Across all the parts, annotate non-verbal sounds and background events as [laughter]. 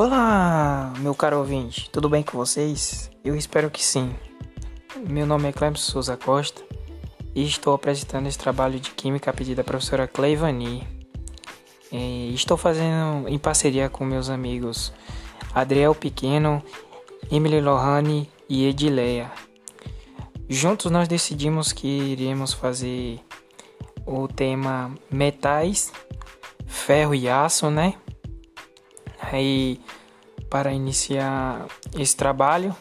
Olá, meu caro ouvinte, tudo bem com vocês? Eu espero que sim. Meu nome é Clemson Souza Costa e estou apresentando esse trabalho de Química a pedido da professora Cleivani. Estou fazendo em parceria com meus amigos Adriel Pequeno, Emily Lohane e Edileia. Juntos nós decidimos que iríamos fazer o tema metais, ferro e aço, né? Aí, para iniciar esse trabalho,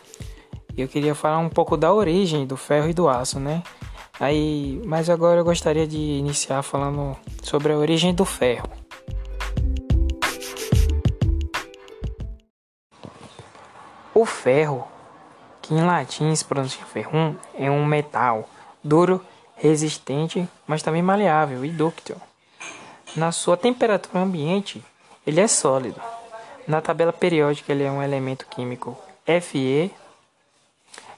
eu queria falar um pouco da origem do ferro e do aço, né? Aí, mas agora eu gostaria de iniciar falando sobre a origem do ferro. O ferro, que em latim se pronuncia ferrum, é um metal duro, resistente, mas também maleável e dúctil. Na sua temperatura ambiente, ele é sólido. Na tabela periódica, ele é um elemento químico Fe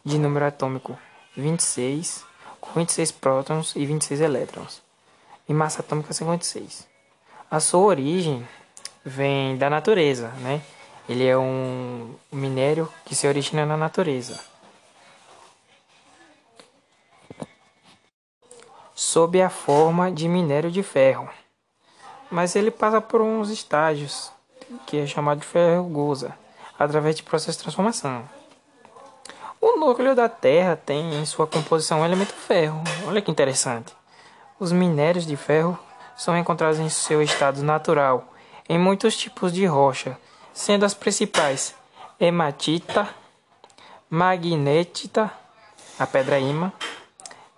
de número atômico 26, com 26 prótons e 26 elétrons, e massa atômica 56. A sua origem vem da natureza, né? Ele é um minério que se origina na natureza. Sob a forma de minério de ferro. Mas ele passa por uns estágios, que é chamado de ferrugosa, através de processo de transformação. O núcleo da Terra tem em sua composição o elemento ferro. Olha que interessante. Os minérios de ferro são encontrados em seu estado natural em muitos tipos de rocha, sendo as principais hematita, magnetita, a pedra ímã,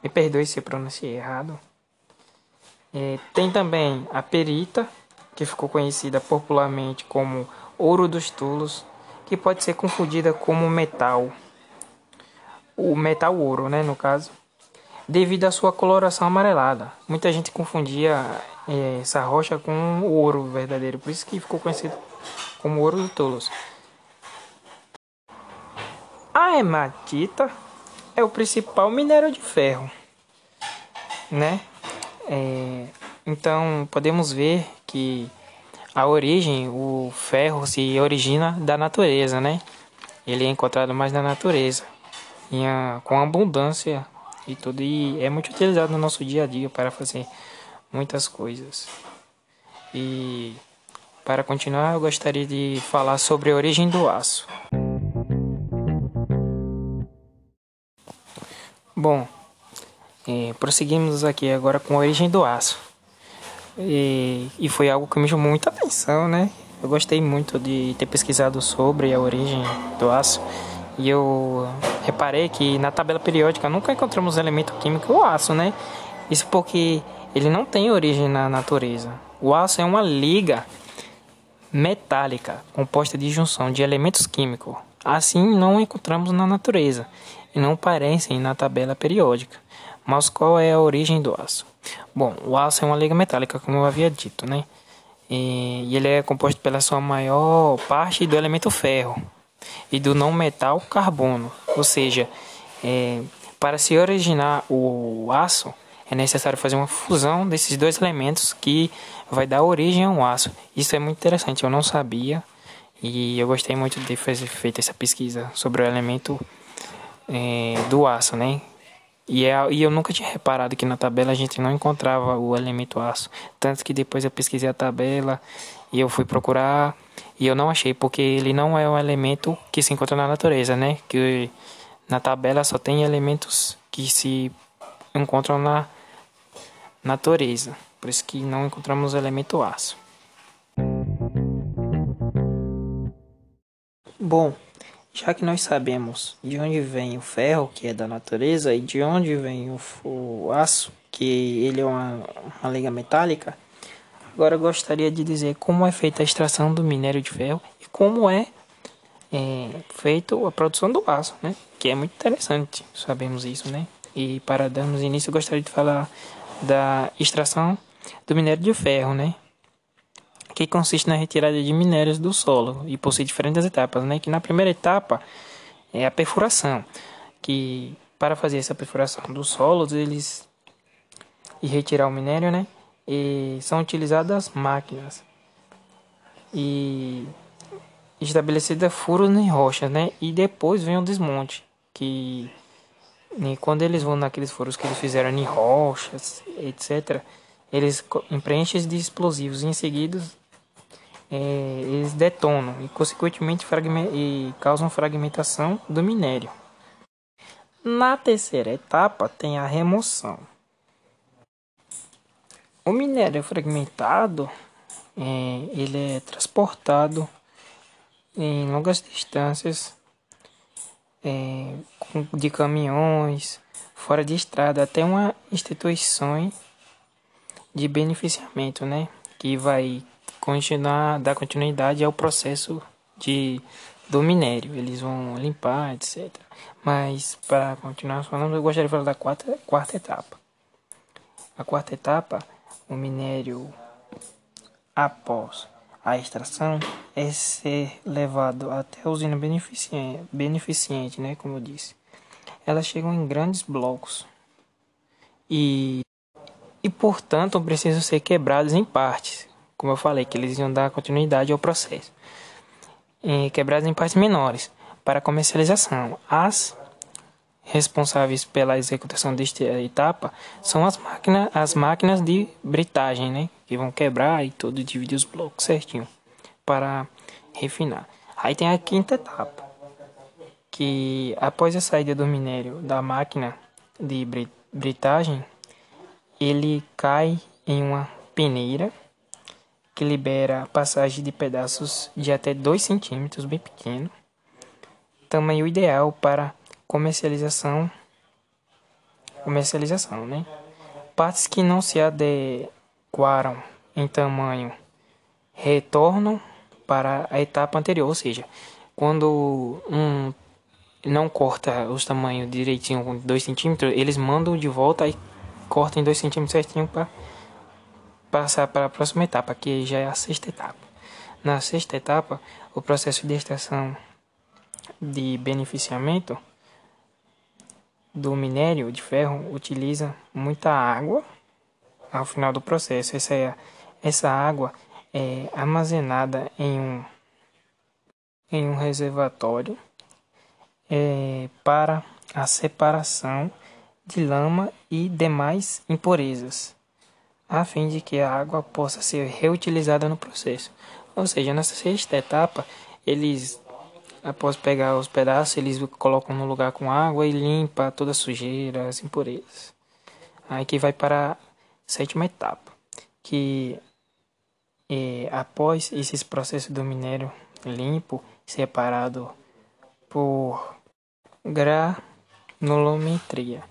me perdoe se eu pronunciei errado. É, tem também a perita, que ficou conhecida popularmente como ouro dos tulos, que pode ser confundida como metal, o metal ouro, né, no caso, devido à sua coloração amarelada. Muita gente confundia é, essa rocha com o ouro verdadeiro, por isso que ficou conhecido como ouro do Tolos. A hematita é o principal minério de ferro, né? É, então podemos ver que a origem, o ferro se origina da natureza, né? Ele é encontrado mais na natureza, a, com abundância e tudo, e é muito utilizado no nosso dia a dia para fazer muitas coisas. E para continuar, eu gostaria de falar sobre a origem do aço. Bom, é, prosseguimos aqui agora com a origem do aço. E, e foi algo que me chamou muita atenção, né? Eu gostei muito de ter pesquisado sobre a origem do aço. E eu reparei que na tabela periódica nunca encontramos elemento químico o aço, né? Isso porque ele não tem origem na natureza. O aço é uma liga metálica, composta de junção de elementos químicos. Assim, não encontramos na natureza e não aparecem na tabela periódica. Mas qual é a origem do aço? Bom, o aço é uma liga metálica, como eu havia dito, né? E ele é composto pela sua maior parte do elemento ferro e do não metal carbono. Ou seja, é, para se originar o aço, é necessário fazer uma fusão desses dois elementos que vai dar origem ao aço. Isso é muito interessante, eu não sabia e eu gostei muito de ter feito essa pesquisa sobre o elemento é, do aço, né? E, é, e eu nunca tinha reparado que na tabela a gente não encontrava o elemento aço. Tanto que depois eu pesquisei a tabela e eu fui procurar e eu não achei, porque ele não é um elemento que se encontra na natureza, né? Que na tabela só tem elementos que se encontram na natureza. Por isso que não encontramos o elemento aço. Bom, já que nós sabemos de onde vem o ferro, que é da natureza, e de onde vem o, o aço, que ele é uma, uma liga metálica, agora gostaria de dizer como é feita a extração do minério de ferro e como é, é feita a produção do aço, né? Que é muito interessante, sabemos isso, né? E para darmos início, gostaria de falar da extração do minério de ferro, né? Que consiste na retirada de minérios do solo e possui diferentes etapas, né? Que na primeira etapa é a perfuração, que para fazer essa perfuração dos solos, eles e retirar o minério, né? E são utilizadas máquinas. E estabelecida furos em rochas, né? E depois vem o desmonte, que e quando eles vão naqueles furos que eles fizeram em rochas, etc., eles preenchem de explosivos e em seguida é, eles detonam e consequentemente e causam fragmentação do minério. Na terceira etapa tem a remoção. O minério fragmentado é, ele é transportado em longas distâncias é, de caminhões, fora de estrada, até uma instituição de beneficiamento, né? Que vai continuar, dar continuidade ao processo de, do minério. Eles vão limpar, etc. Mas, para continuar falando, eu gostaria de falar da quarta, quarta etapa. A quarta etapa, o minério após a extração é ser levado até a usina beneficente, beneficente, né, como eu disse. Elas chegam em grandes blocos e, e portanto precisam ser quebradas em partes, como eu falei, que eles iam dar continuidade ao processo. Quebradas em partes menores para comercialização. As responsáveis pela executação desta etapa são as máquinas, as máquinas de britagem, né? Que vão quebrar e tudo, dividir os blocos certinho para refinar. Aí tem a quinta etapa, que após a saída do minério da máquina de britagem, ele cai em uma peneira que libera a passagem de pedaços de até 2 centímetros, bem pequeno, tamanho ideal para comercialização comercialização, né? Partes que não se adequaram em tamanho retornam para a etapa anterior, ou seja, quando um não corta os tamanhos direitinho com 2 centímetros, eles mandam de volta e cortam em 2 centímetros certinho para passar para a próxima etapa, que já é a sexta etapa. Na sexta etapa, o processo de extração de beneficiamento do minério de ferro utiliza muita água ao final do processo. Essa, é, essa água é armazenada em um, em um reservatório é, para a separação de lama e demais impurezas, a fim de que a água possa ser reutilizada no processo. Ou seja, nessa sexta etapa, eles Após pegar os pedaços, eles colocam no lugar com água e limpa toda a sujeira, as impurezas. Aí que vai para a sétima etapa, que é, após esse processo do minério limpo, separado por granulometria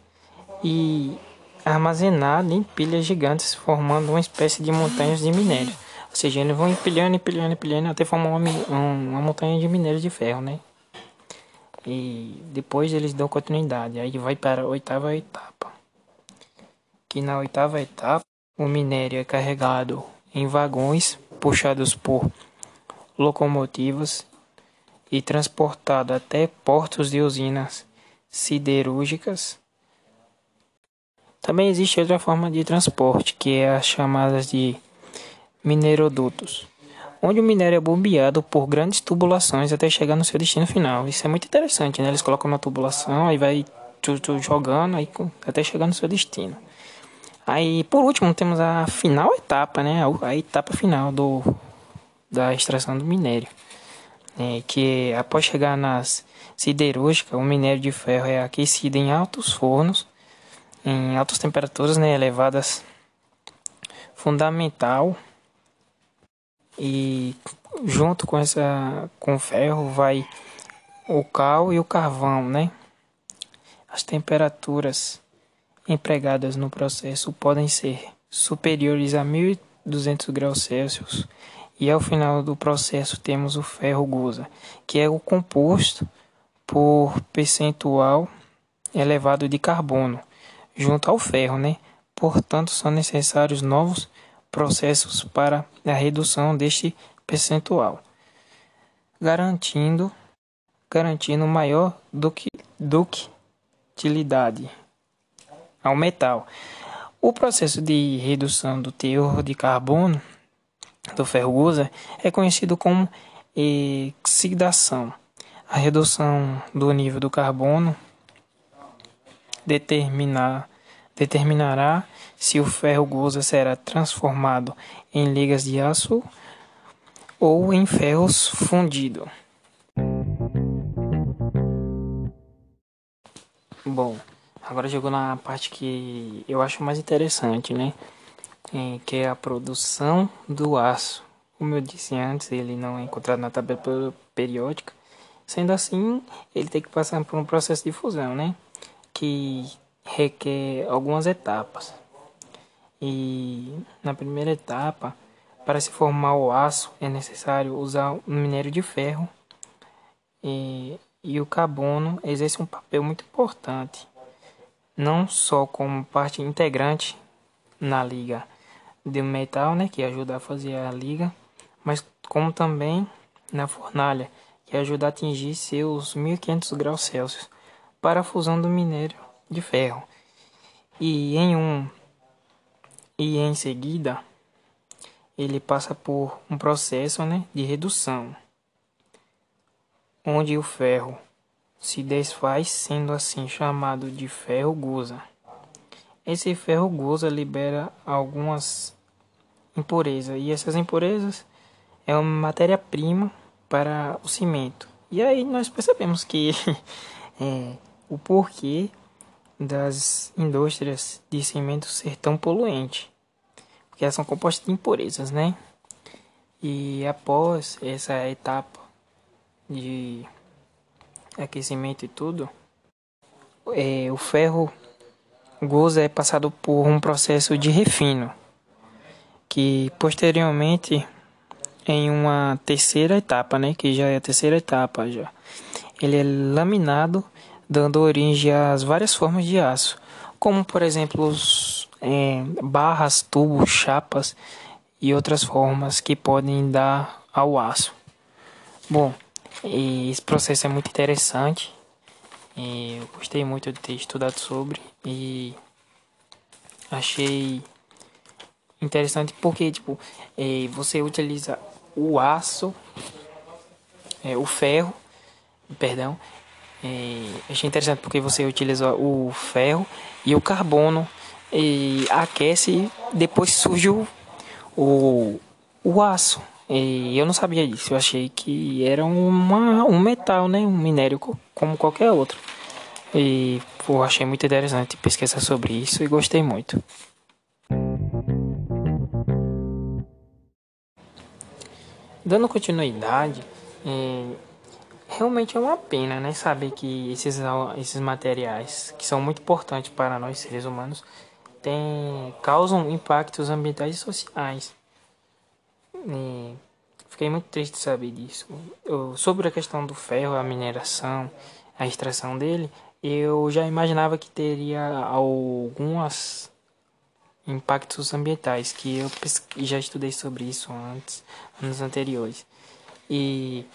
e armazenado em pilhas gigantes, formando uma espécie de montanhas de minério. Ou seja, eles vão empilhando, empilhando, empilhando até formar uma, uma montanha de minério de ferro, né? E depois eles dão continuidade. Aí vai para a oitava etapa. Que na oitava etapa o minério é carregado em vagões puxados por locomotivas e transportado até portos de usinas siderúrgicas. Também existe outra forma de transporte, que é as chamadas de minerodutos, onde o minério é bombeado por grandes tubulações até chegar no seu destino final. Isso é muito interessante, né? Eles colocam uma tubulação, aí vai jogando aí, até chegar no seu destino. Aí, por último, temos a final etapa, né? A etapa final do, da extração do minério. É, que após chegar nas siderúrgicas, o minério de ferro é aquecido em altos fornos, em altas temperaturas né, elevadas. Fundamental e junto com essa com o ferro vai o cal e o carvão, né? As temperaturas empregadas no processo podem ser superiores a 1200 graus Celsius e ao final do processo temos o ferro gusa, que é o composto por percentual elevado de carbono junto ao ferro, né? Portanto, são necessários novos processos para a redução deste percentual, garantindo garantindo maior ductilidade ao metal. O processo de redução do teor de carbono do ferro usa é conhecido como oxidação. A redução do nível do carbono determinar, determinará se o ferro goza será transformado em ligas de aço ou em ferros fundido. Bom, agora chegou na parte que eu acho mais interessante, né? É, que é a produção do aço. Como eu disse antes, ele não é encontrado na tabela periódica. Sendo assim, ele tem que passar por um processo de fusão, né? Que requer algumas etapas. E na primeira etapa, para se formar o aço, é necessário usar um minério de ferro e, e o carbono exerce um papel muito importante, não só como parte integrante na liga de metal, né, que ajuda a fazer a liga, mas como também na fornalha, que ajuda a atingir seus 1500 graus Celsius para a fusão do minério de ferro. E em um e em seguida ele passa por um processo né, de redução, onde o ferro se desfaz, sendo assim chamado de ferro goza. Esse ferro goza libera algumas impurezas e essas impurezas é uma matéria-prima para o cimento. E aí nós percebemos que [laughs] é, o porquê das indústrias de cimento ser tão poluente, porque elas são compostas de impurezas, né? E após essa etapa de aquecimento e tudo, é, o ferro goza é passado por um processo de refino, que posteriormente em uma terceira etapa, né, que já é a terceira etapa já. Ele é laminado dando origem às várias formas de aço, como por exemplo os, é, barras, tubos, chapas e outras formas que podem dar ao aço. Bom, esse processo é muito interessante. eu gostei muito de ter estudado sobre e achei interessante porque tipo é, você utiliza o aço, é, o ferro, perdão, é, achei interessante porque você utiliza o ferro e o carbono e aquece e depois surge o, o, o aço. E eu não sabia disso, eu achei que era uma, um metal, né? um minério como qualquer outro. E pô, achei muito interessante pesquisar sobre isso e gostei muito. Dando continuidade, é, realmente é uma pena, né, saber que esses, esses materiais, que são muito importantes para nós seres humanos, tem, causam impactos ambientais e sociais. E fiquei muito triste de saber disso. Eu, sobre a questão do ferro, a mineração, a extração dele, eu já imaginava que teria algumas impactos ambientais que eu já estudei sobre isso antes, anos anteriores. E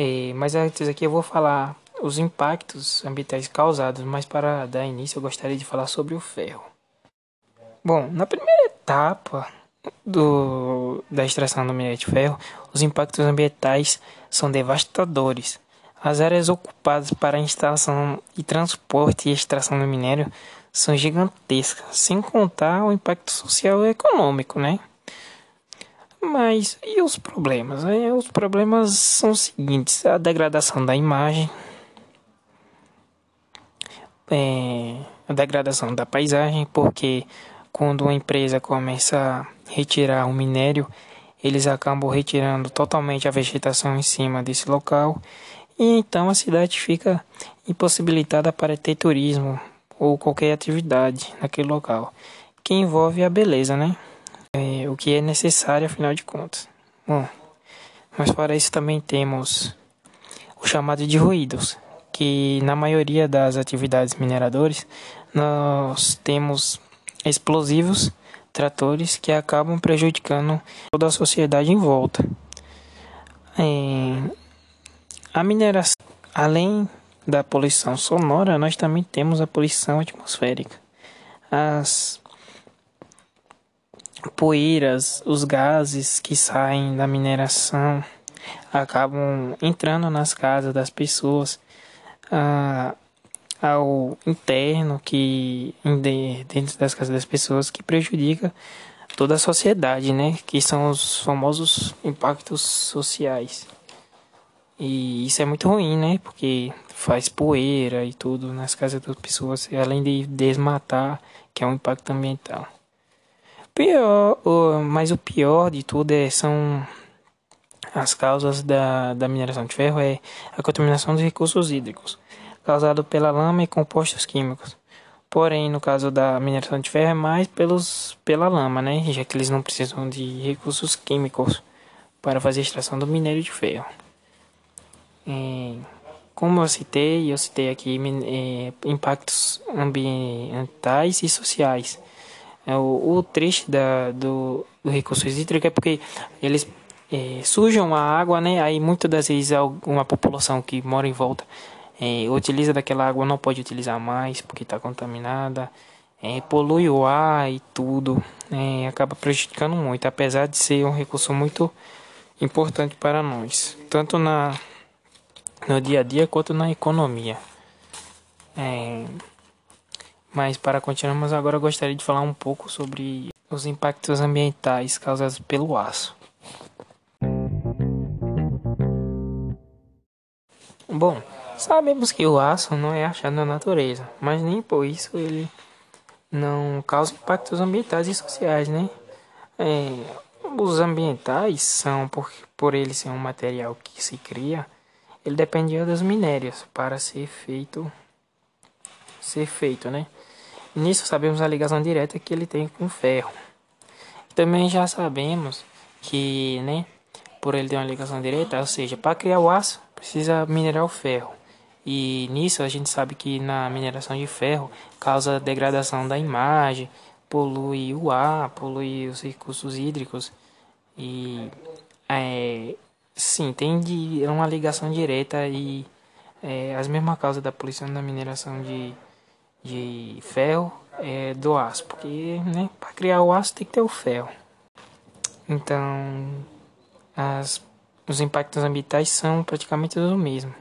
é, mas antes aqui eu vou falar os impactos ambientais causados, mas para dar início eu gostaria de falar sobre o ferro. Bom, na primeira etapa do, da extração do minério de ferro, os impactos ambientais são devastadores. As áreas ocupadas para a instalação e transporte e extração do minério são gigantescas, sem contar o impacto social e econômico, né? Mas e os problemas? É, os problemas são os seguintes: a degradação da imagem, é, a degradação da paisagem, porque quando uma empresa começa a retirar o minério, eles acabam retirando totalmente a vegetação em cima desse local, e então a cidade fica impossibilitada para ter turismo ou qualquer atividade naquele local, que envolve a beleza, né? É, o que é necessário afinal de contas. Bom, mas para isso também temos o chamado de ruídos, que na maioria das atividades mineradoras nós temos explosivos, tratores que acabam prejudicando toda a sociedade em volta. É, a mineração, além da poluição sonora, nós também temos a poluição atmosférica. As poeiras, os gases que saem da mineração acabam entrando nas casas das pessoas ah, ao interno que dentro das casas das pessoas que prejudica toda a sociedade, né? Que são os famosos impactos sociais. E isso é muito ruim, né? Porque faz poeira e tudo nas casas das pessoas, além de desmatar, que é um impacto ambiental. Pior, mas o pior de tudo é, são as causas da, da mineração de ferro é a contaminação dos recursos hídricos, causado pela lama e compostos químicos. Porém, no caso da mineração de ferro é mais pelos, pela lama, né? Já que eles não precisam de recursos químicos para fazer a extração do minério de ferro. É, como eu citei, eu citei aqui é, impactos ambientais e sociais. É, o, o triste da, do, do recurso hídrico é porque eles é, sujam a água, né? Aí muitas das vezes uma população que mora em volta é, utiliza daquela água não pode utilizar mais porque está contaminada, é, polui o ar e tudo, é, acaba prejudicando muito, apesar de ser um recurso muito importante para nós, tanto na no dia a dia quanto na economia. É, mas para continuarmos agora, gostaria de falar um pouco sobre os impactos ambientais causados pelo aço. Bom, Sabemos que o aço não é achado na natureza, mas nem por isso ele não causa impactos ambientais e sociais, né? É, os ambientais são, por, por ele ser um material que se cria, ele dependia dos minérios para ser feito, ser feito, né? Nisso sabemos a ligação direta que ele tem com o ferro. Também já sabemos que, né, por ele ter uma ligação direta, ou seja, para criar o aço precisa minerar o ferro. E nisso a gente sabe que na mineração de ferro causa degradação da imagem, polui o ar, polui os recursos hídricos e é, sim, tem de, uma ligação direta e é, as mesmas causas da poluição da mineração de, de ferro é, do aço, porque né, para criar o aço tem que ter o ferro. Então, as, os impactos ambientais são praticamente os mesmos.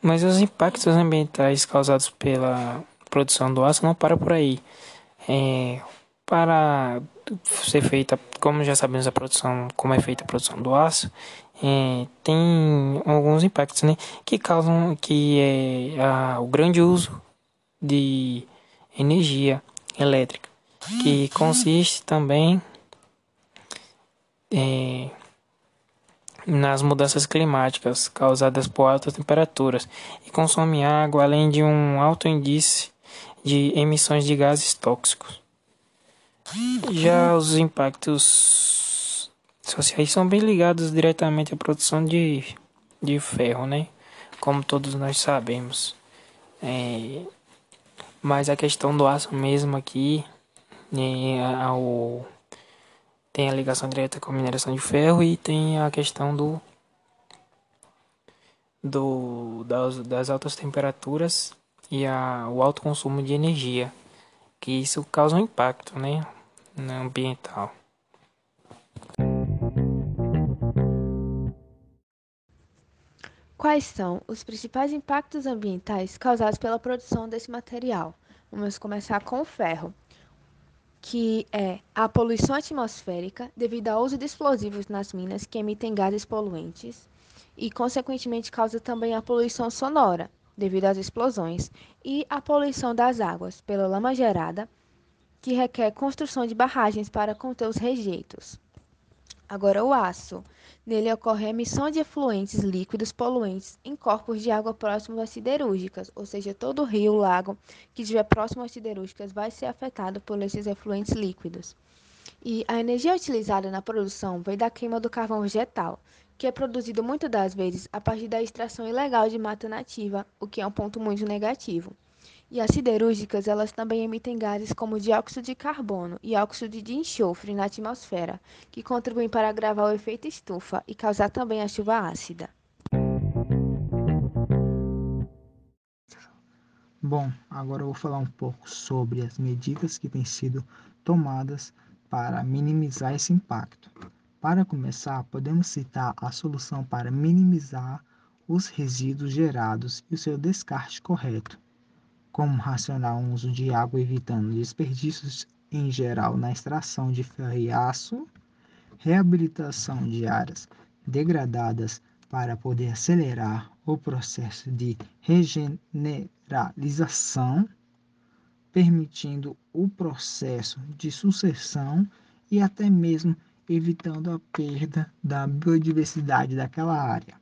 Mas os impactos ambientais causados pela produção do aço não param por aí. É, para ser feita, como já sabemos a produção, como é feita a produção do aço, é, tem alguns impactos, né, que causam que é a, o grande uso de energia elétrica, que consiste também é, nas mudanças climáticas causadas por altas temperaturas e consome água, além de um alto índice de emissões de gases tóxicos. Já os impactos sociais são bem ligados diretamente à produção de, de ferro, né? Como todos nós sabemos. É, mas a questão do aço mesmo aqui, é, ao tem a ligação direta com a mineração de ferro e tem a questão do, do das, das altas temperaturas e a, o alto consumo de energia, que isso causa um impacto né, ambiental. Quais são os principais impactos ambientais causados pela produção desse material? Vamos começar com o ferro que é a poluição atmosférica devido ao uso de explosivos nas minas que emitem gases poluentes e, consequentemente, causa também a poluição sonora devido às explosões e a poluição das águas pela lama gerada, que requer construção de barragens para conter os rejeitos. Agora, o aço. Nele ocorre a emissão de efluentes líquidos poluentes em corpos de água próximos às siderúrgicas, ou seja, todo rio, lago que estiver próximo às siderúrgicas vai ser afetado por esses efluentes líquidos. E a energia utilizada na produção vem da queima do carvão vegetal, que é produzido muitas das vezes a partir da extração ilegal de mata nativa, o que é um ponto muito negativo. E as siderúrgicas, elas também emitem gases como dióxido de carbono e óxido de enxofre na atmosfera, que contribuem para agravar o efeito estufa e causar também a chuva ácida. Bom, agora eu vou falar um pouco sobre as medidas que têm sido tomadas para minimizar esse impacto. Para começar, podemos citar a solução para minimizar os resíduos gerados e o seu descarte correto, como racionar o uso de água evitando desperdícios em geral na extração de ferro e aço, reabilitação de áreas degradadas para poder acelerar o processo de regeneralização, permitindo o processo de sucessão e até mesmo evitando a perda da biodiversidade daquela área.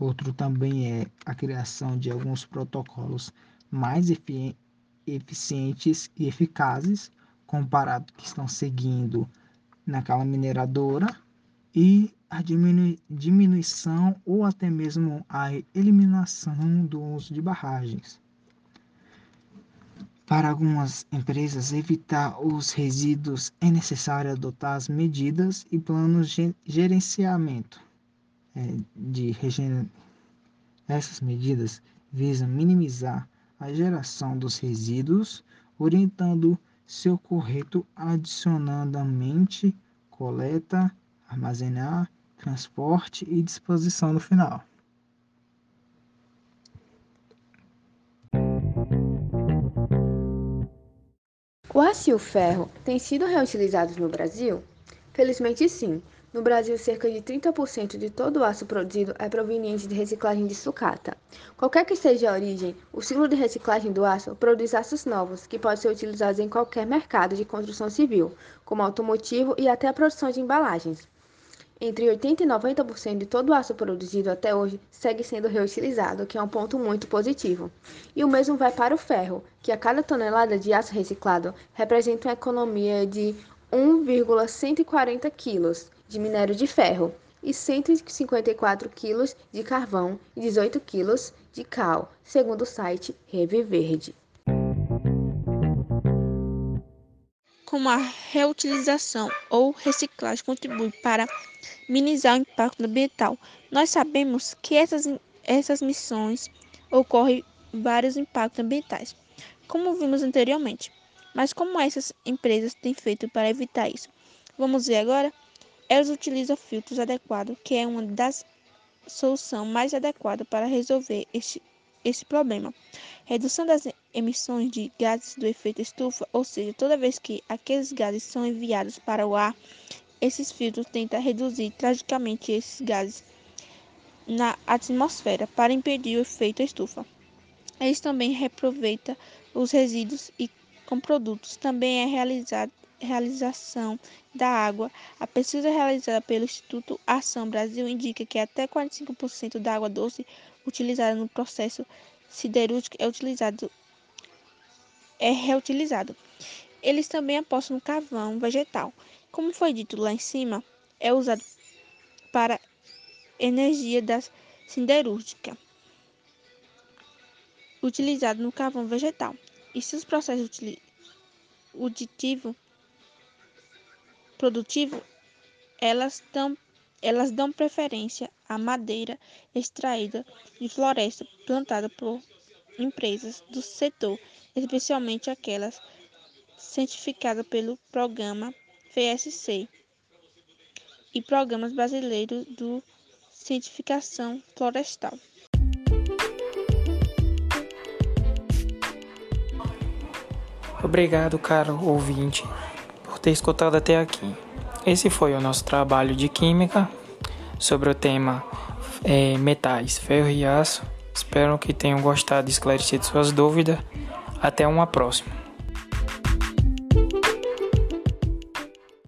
Outro também é a criação de alguns protocolos mais efi eficientes e eficazes comparado que estão seguindo naquela mineradora e a diminu diminuição ou até mesmo a eliminação do uso de barragens. Para algumas empresas, evitar os resíduos é necessário adotar as medidas e planos de gerenciamento é, de regener... Essas medidas visam minimizar a geração dos resíduos, orientando seu correto adicionadamente coleta, armazenar, transporte e disposição no final. O aço e o ferro têm sido reutilizados no Brasil? Felizmente sim. No Brasil, cerca de 30% de todo o aço produzido é proveniente de reciclagem de sucata. Qualquer que seja a origem, o ciclo de reciclagem do aço produz aços novos, que podem ser utilizados em qualquer mercado de construção civil, como automotivo e até a produção de embalagens. Entre 80% e 90% de todo o aço produzido até hoje segue sendo reutilizado, que é um ponto muito positivo. E o mesmo vai para o ferro, que a cada tonelada de aço reciclado representa uma economia de 1,140 quilos de minério de ferro e 154 kg de carvão e 18 kg de cal, segundo o site Reve Verde. Como a reutilização ou reciclagem contribui para minimizar o impacto ambiental, nós sabemos que essas, essas missões ocorrem vários impactos ambientais, como vimos anteriormente. Mas como essas empresas têm feito para evitar isso? Vamos ver agora? Elas utilizam filtros adequados, que é uma das soluções mais adequadas para resolver este, esse problema. Redução das emissões de gases do efeito estufa, ou seja, toda vez que aqueles gases são enviados para o ar, esses filtros tentam reduzir tragicamente esses gases na atmosfera para impedir o efeito estufa. Eles também reaproveitam os resíduos e com produtos. Também é realizado realização da água. A pesquisa realizada pelo Instituto Ação Brasil indica que até 45% da água doce utilizada no processo siderúrgico é utilizado é reutilizado. Eles também apostam no carvão vegetal. Como foi dito lá em cima, é usado para energia da siderúrgica, utilizado no carvão vegetal. E seus processos uditivos produtivo, elas dão, elas dão preferência à madeira extraída de floresta plantada por empresas do setor, especialmente aquelas certificadas pelo programa FSC e programas brasileiros de certificação florestal. Obrigado, caro ouvinte ter escutado até aqui. Esse foi o nosso trabalho de Química sobre o tema é, metais, ferro e aço. Espero que tenham gostado e esclarecido suas dúvidas. Até uma próxima.